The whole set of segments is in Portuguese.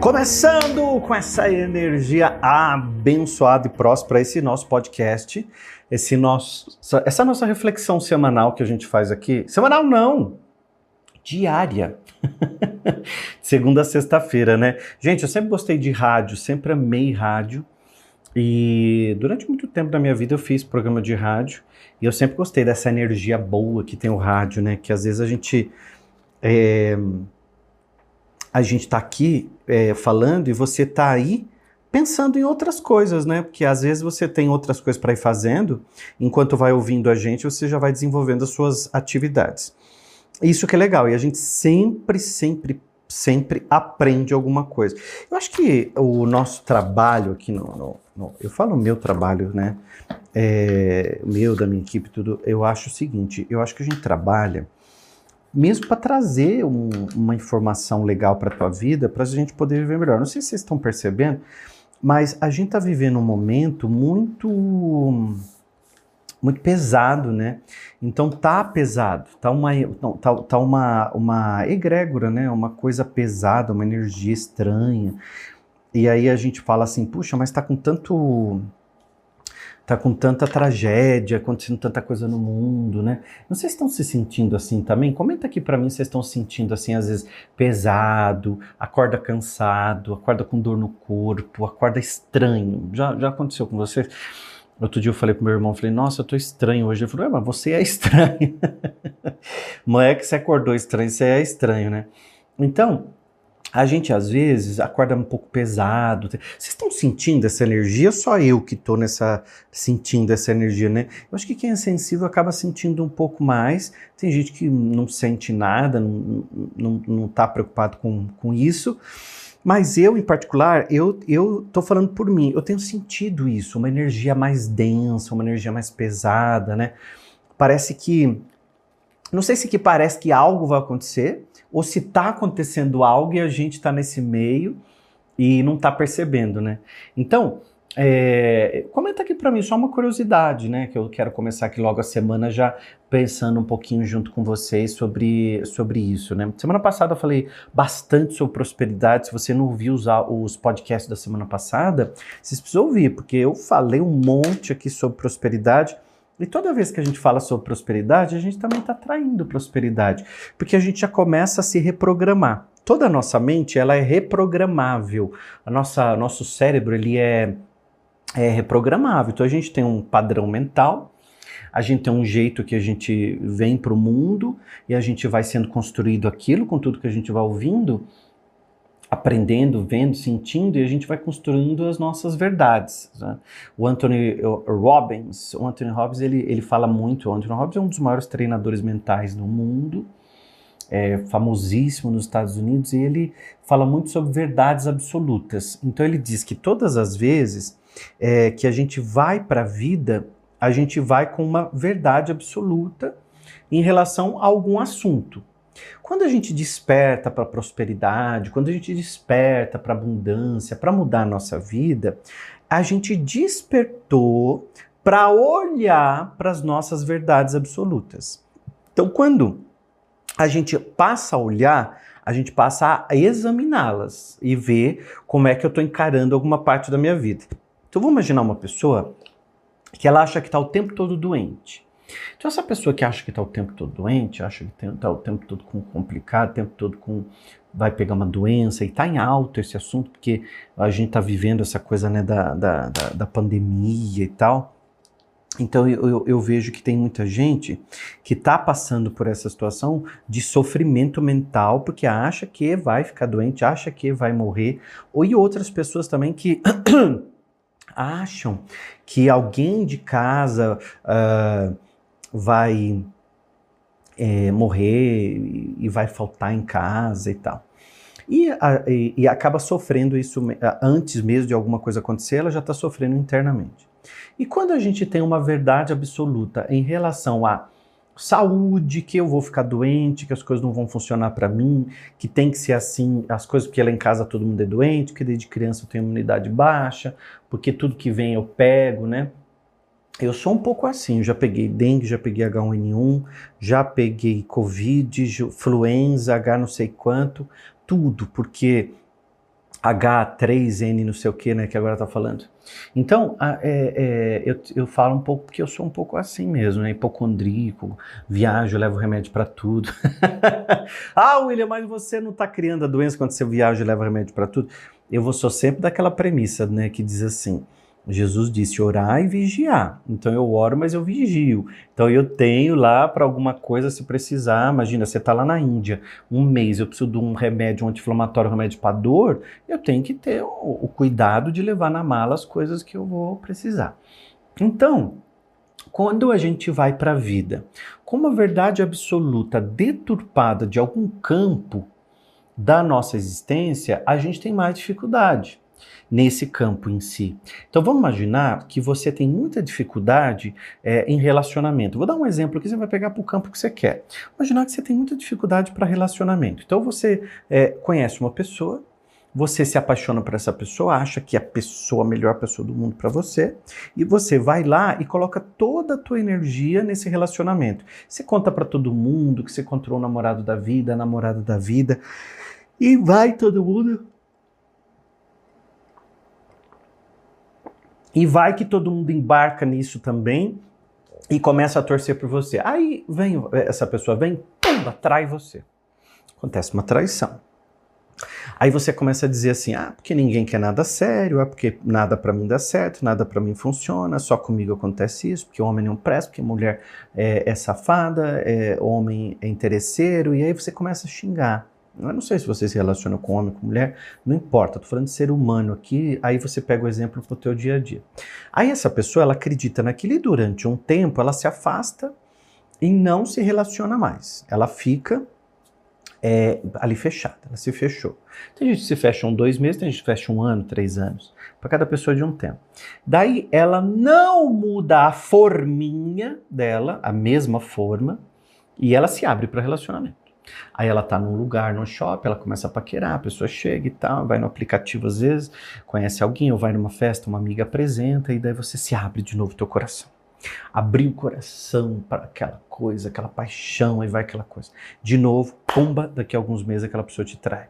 Começando com essa energia abençoada e próspera, esse nosso podcast, esse nosso, essa nossa reflexão semanal que a gente faz aqui. Semanal não, diária. Segunda a sexta-feira, né? Gente, eu sempre gostei de rádio, sempre amei rádio. E durante muito tempo da minha vida eu fiz programa de rádio. E eu sempre gostei dessa energia boa que tem o rádio, né? Que às vezes a gente. É, a gente está aqui é, falando e você está aí pensando em outras coisas, né? Porque às vezes você tem outras coisas para ir fazendo, enquanto vai ouvindo a gente, você já vai desenvolvendo as suas atividades. Isso que é legal, e a gente sempre, sempre, sempre aprende alguma coisa. Eu acho que o nosso trabalho aqui no. no, no eu falo meu trabalho, né? É, meu, da minha equipe, tudo. Eu acho o seguinte: eu acho que a gente trabalha mesmo para trazer um, uma informação legal para a tua vida, para a gente poder viver melhor. Não sei se vocês estão percebendo, mas a gente está vivendo um momento muito muito pesado, né? Então tá pesado, tá uma tá, tá uma uma egrégora, né? Uma coisa pesada, uma energia estranha. E aí a gente fala assim, puxa, mas tá com tanto tá com tanta tragédia, acontecendo tanta coisa no mundo, né? Não sei se estão se sentindo assim também. Comenta aqui para mim se estão se sentindo assim, às vezes pesado, acorda cansado, acorda com dor no corpo, acorda estranho. Já, já aconteceu com vocês? Outro dia eu falei pro meu irmão, falei, nossa, eu tô estranho hoje. Ele falou, é, mas você é estranho. Não é que você acordou estranho, você é estranho, né? Então, a gente às vezes acorda um pouco pesado. Vocês estão sentindo essa energia? Só eu que estou nessa sentindo essa energia, né? Eu acho que quem é sensível acaba sentindo um pouco mais. Tem gente que não sente nada, não, não, não tá preocupado com, com isso. Mas eu, em particular, eu, eu falando por mim, eu tenho sentido isso, uma energia mais densa, uma energia mais pesada, né? Parece que. Não sei se que parece que algo vai acontecer, ou se está acontecendo algo e a gente está nesse meio e não está percebendo, né? Então, é, comenta aqui para mim só uma curiosidade, né? Que eu quero começar aqui logo a semana já pensando um pouquinho junto com vocês sobre, sobre isso, né? Semana passada eu falei bastante sobre prosperidade. Se você não ouviu os, os podcasts da semana passada, vocês precisam ouvir, porque eu falei um monte aqui sobre prosperidade. E toda vez que a gente fala sobre prosperidade, a gente também está traindo prosperidade, porque a gente já começa a se reprogramar. Toda a nossa mente ela é reprogramável. A nossa, nosso cérebro ele é, é reprogramável. Então a gente tem um padrão mental, a gente tem um jeito que a gente vem para o mundo e a gente vai sendo construído aquilo com tudo que a gente vai ouvindo aprendendo, vendo, sentindo e a gente vai construindo as nossas verdades. Né? O Anthony Robbins, o Anthony Robbins, ele, ele fala muito. O Anthony Robbins é um dos maiores treinadores mentais do mundo, é famosíssimo nos Estados Unidos e ele fala muito sobre verdades absolutas. Então ele diz que todas as vezes é, que a gente vai para a vida, a gente vai com uma verdade absoluta em relação a algum assunto. Quando a gente desperta para prosperidade, quando a gente desperta para abundância, para mudar a nossa vida, a gente despertou para olhar para as nossas verdades absolutas. Então, quando a gente passa a olhar, a gente passa a examiná-las e ver como é que eu estou encarando alguma parte da minha vida. Então, vamos imaginar uma pessoa que ela acha que está o tempo todo doente. Então, essa pessoa que acha que está o tempo todo doente, acha que está o tempo todo com complicado, o tempo todo com vai pegar uma doença, e está em alto esse assunto, porque a gente está vivendo essa coisa né, da, da, da, da pandemia e tal. Então eu, eu, eu, vejo que tem muita gente que está passando por essa situação de sofrimento mental porque acha que vai ficar doente, acha que vai morrer, ou e outras pessoas também que acham que alguém de casa uh, vai é, morrer e vai faltar em casa e tal. E, a, e, e, acaba sofrendo isso antes mesmo de alguma coisa acontecer, ela já está sofrendo internamente. E quando a gente tem uma verdade absoluta em relação à saúde, que eu vou ficar doente, que as coisas não vão funcionar para mim, que tem que ser assim, as coisas porque lá em casa todo mundo é doente, que desde criança eu tenho imunidade baixa, porque tudo que vem eu pego, né? Eu sou um pouco assim, já peguei dengue, já peguei H1N1, já peguei Covid, influenza, H não sei quanto, tudo, porque H3N não sei o que, né, que agora tá falando. Então, é, é, eu, eu falo um pouco porque eu sou um pouco assim mesmo, né, hipocondríaco, viajo, levo remédio para tudo. ah, William, mas você não tá criando a doença quando você viaja e leva remédio para tudo? Eu vou sou sempre daquela premissa, né, que diz assim, Jesus disse orar e vigiar. Então eu oro, mas eu vigio. Então eu tenho lá para alguma coisa se precisar. Imagina, você está lá na Índia, um mês, eu preciso de um remédio, um anti-inflamatório, um remédio para dor. Eu tenho que ter o, o cuidado de levar na mala as coisas que eu vou precisar. Então, quando a gente vai para a vida com uma verdade absoluta deturpada de algum campo da nossa existência, a gente tem mais dificuldade nesse campo em si. Então vamos imaginar que você tem muita dificuldade é, em relacionamento. Vou dar um exemplo que você vai pegar para o campo que você quer. Imaginar que você tem muita dificuldade para relacionamento. Então você é, conhece uma pessoa, você se apaixona por essa pessoa, acha que é a pessoa, a melhor pessoa do mundo para você, e você vai lá e coloca toda a tua energia nesse relacionamento. Você conta para todo mundo que você encontrou o namorado da vida, a namorada da vida, e vai todo mundo E vai que todo mundo embarca nisso também e começa a torcer por você. Aí vem essa pessoa vem, pumba, trai você. Acontece uma traição. Aí você começa a dizer assim: "Ah, porque ninguém quer nada sério, é porque nada para mim dá certo, nada para mim funciona, só comigo acontece isso, porque homem não presta, porque mulher é, é safada, é, homem é interesseiro", e aí você começa a xingar. Eu não sei se você se relaciona com homem, com mulher, não importa, estou falando de ser humano aqui, aí você pega o exemplo para o teu dia a dia. Aí essa pessoa, ela acredita naquilo e durante um tempo ela se afasta e não se relaciona mais. Ela fica é, ali fechada, ela se fechou. Tem gente que se fecha um dois meses, tem gente que fecha um ano, três anos, para cada pessoa de um tempo. Daí ela não muda a forminha dela, a mesma forma, e ela se abre para relacionamento. Aí ela tá num lugar, no shopping, ela começa a paquerar, a pessoa chega e tal, vai no aplicativo às vezes, conhece alguém, ou vai numa festa, uma amiga apresenta, e daí você se abre de novo teu coração. Abrir o coração para aquela coisa, aquela paixão, aí vai aquela coisa. De novo, pumba, daqui a alguns meses aquela pessoa te trai.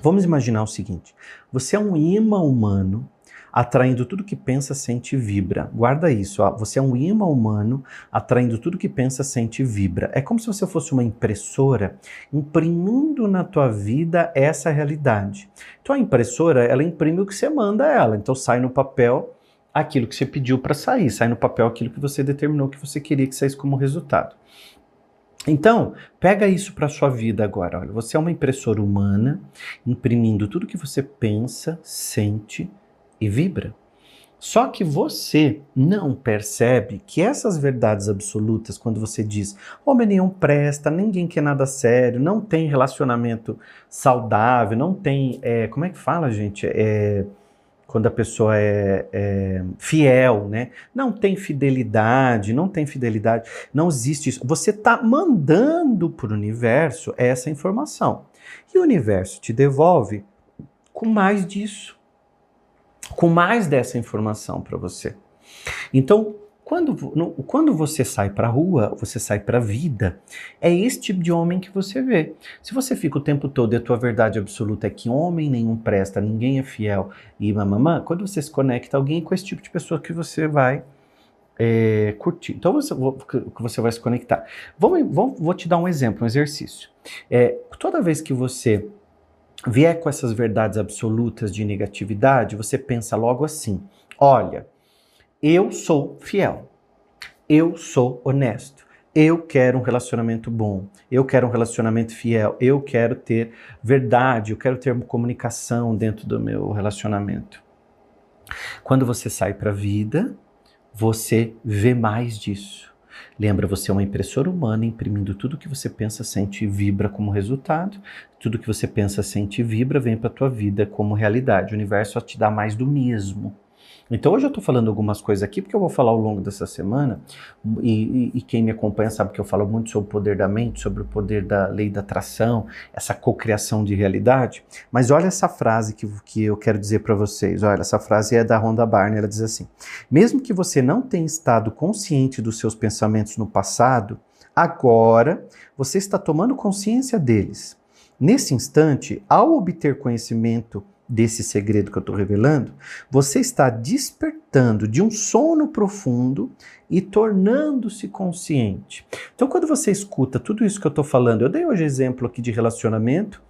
Vamos imaginar o seguinte: você é um imã humano atraindo tudo que pensa, sente e vibra. Guarda isso, ó. você é um imã humano atraindo tudo que pensa, sente e vibra. É como se você fosse uma impressora imprimindo na tua vida essa realidade. Então a impressora, ela imprime o que você manda ela. Então sai no papel aquilo que você pediu para sair, sai no papel aquilo que você determinou que você queria que saísse como resultado. Então, pega isso para sua vida agora. Olha, você é uma impressora humana, imprimindo tudo que você pensa, sente e vibra. Só que você não percebe que essas verdades absolutas, quando você diz homem nenhum presta, ninguém quer nada sério, não tem relacionamento saudável, não tem. É, como é que fala, gente? É, quando a pessoa é, é, fiel, né? Não tem fidelidade, não tem fidelidade, não existe isso. Você está mandando para o universo essa informação. E o universo te devolve com mais disso com mais dessa informação para você. Então, quando, no, quando você sai para a rua, você sai para a vida, é esse tipo de homem que você vê. Se você fica o tempo todo e a tua verdade absoluta é que homem nenhum presta, ninguém é fiel e mamamã, quando você se conecta alguém com esse tipo de pessoa que você vai é, curtir. Então você, você vai se conectar. Vou te dar um exemplo, um exercício. É, toda vez que você vier com essas verdades absolutas de negatividade, você pensa logo assim: olha, eu sou fiel, eu sou honesto, eu quero um relacionamento bom, eu quero um relacionamento fiel, eu quero ter verdade, eu quero ter comunicação dentro do meu relacionamento. Quando você sai para a vida, você vê mais disso. Lembra, você é uma impressora humana imprimindo tudo que você pensa, sente e vibra como resultado. Tudo que você pensa, sente e vibra vem para a tua vida como realidade. O universo te dá mais do mesmo. Então hoje eu estou falando algumas coisas aqui porque eu vou falar ao longo dessa semana e, e, e, quem me acompanha sabe que eu falo muito sobre o poder da mente, sobre o poder da lei da atração, essa cocriação de realidade. Mas olha essa frase que, que eu quero dizer para vocês. Olha, essa frase é da Rhonda Barney. Ela diz assim: mesmo que você não tenha estado consciente dos seus pensamentos no passado, agora você está tomando consciência deles. Nesse instante, ao obter conhecimento desse segredo que eu estou revelando, você está despertando de um sono profundo e tornando-se consciente. Então, quando você escuta tudo isso que eu estou falando, eu dei hoje exemplo aqui de relacionamento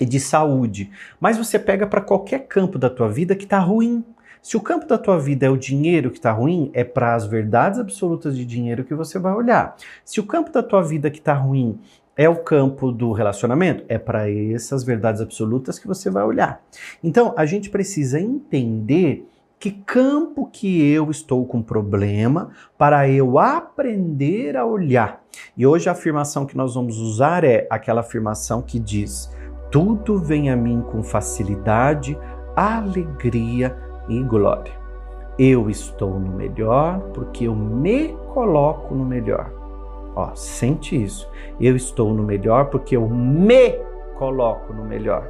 e de saúde, mas você pega para qualquer campo da tua vida que está ruim. Se o campo da tua vida é o dinheiro que está ruim, é para as verdades absolutas de dinheiro que você vai olhar. Se o campo da tua vida que está ruim é o campo do relacionamento, é para essas verdades absolutas que você vai olhar. Então, a gente precisa entender que campo que eu estou com problema para eu aprender a olhar. E hoje a afirmação que nós vamos usar é aquela afirmação que diz: tudo vem a mim com facilidade, alegria e glória. Eu estou no melhor porque eu me coloco no melhor. Ó, sente isso. Eu estou no melhor porque eu me coloco no melhor.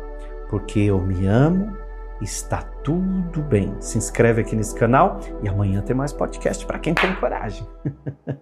Porque eu me amo, está tudo bem. Se inscreve aqui nesse canal e amanhã tem mais podcast para quem tem coragem.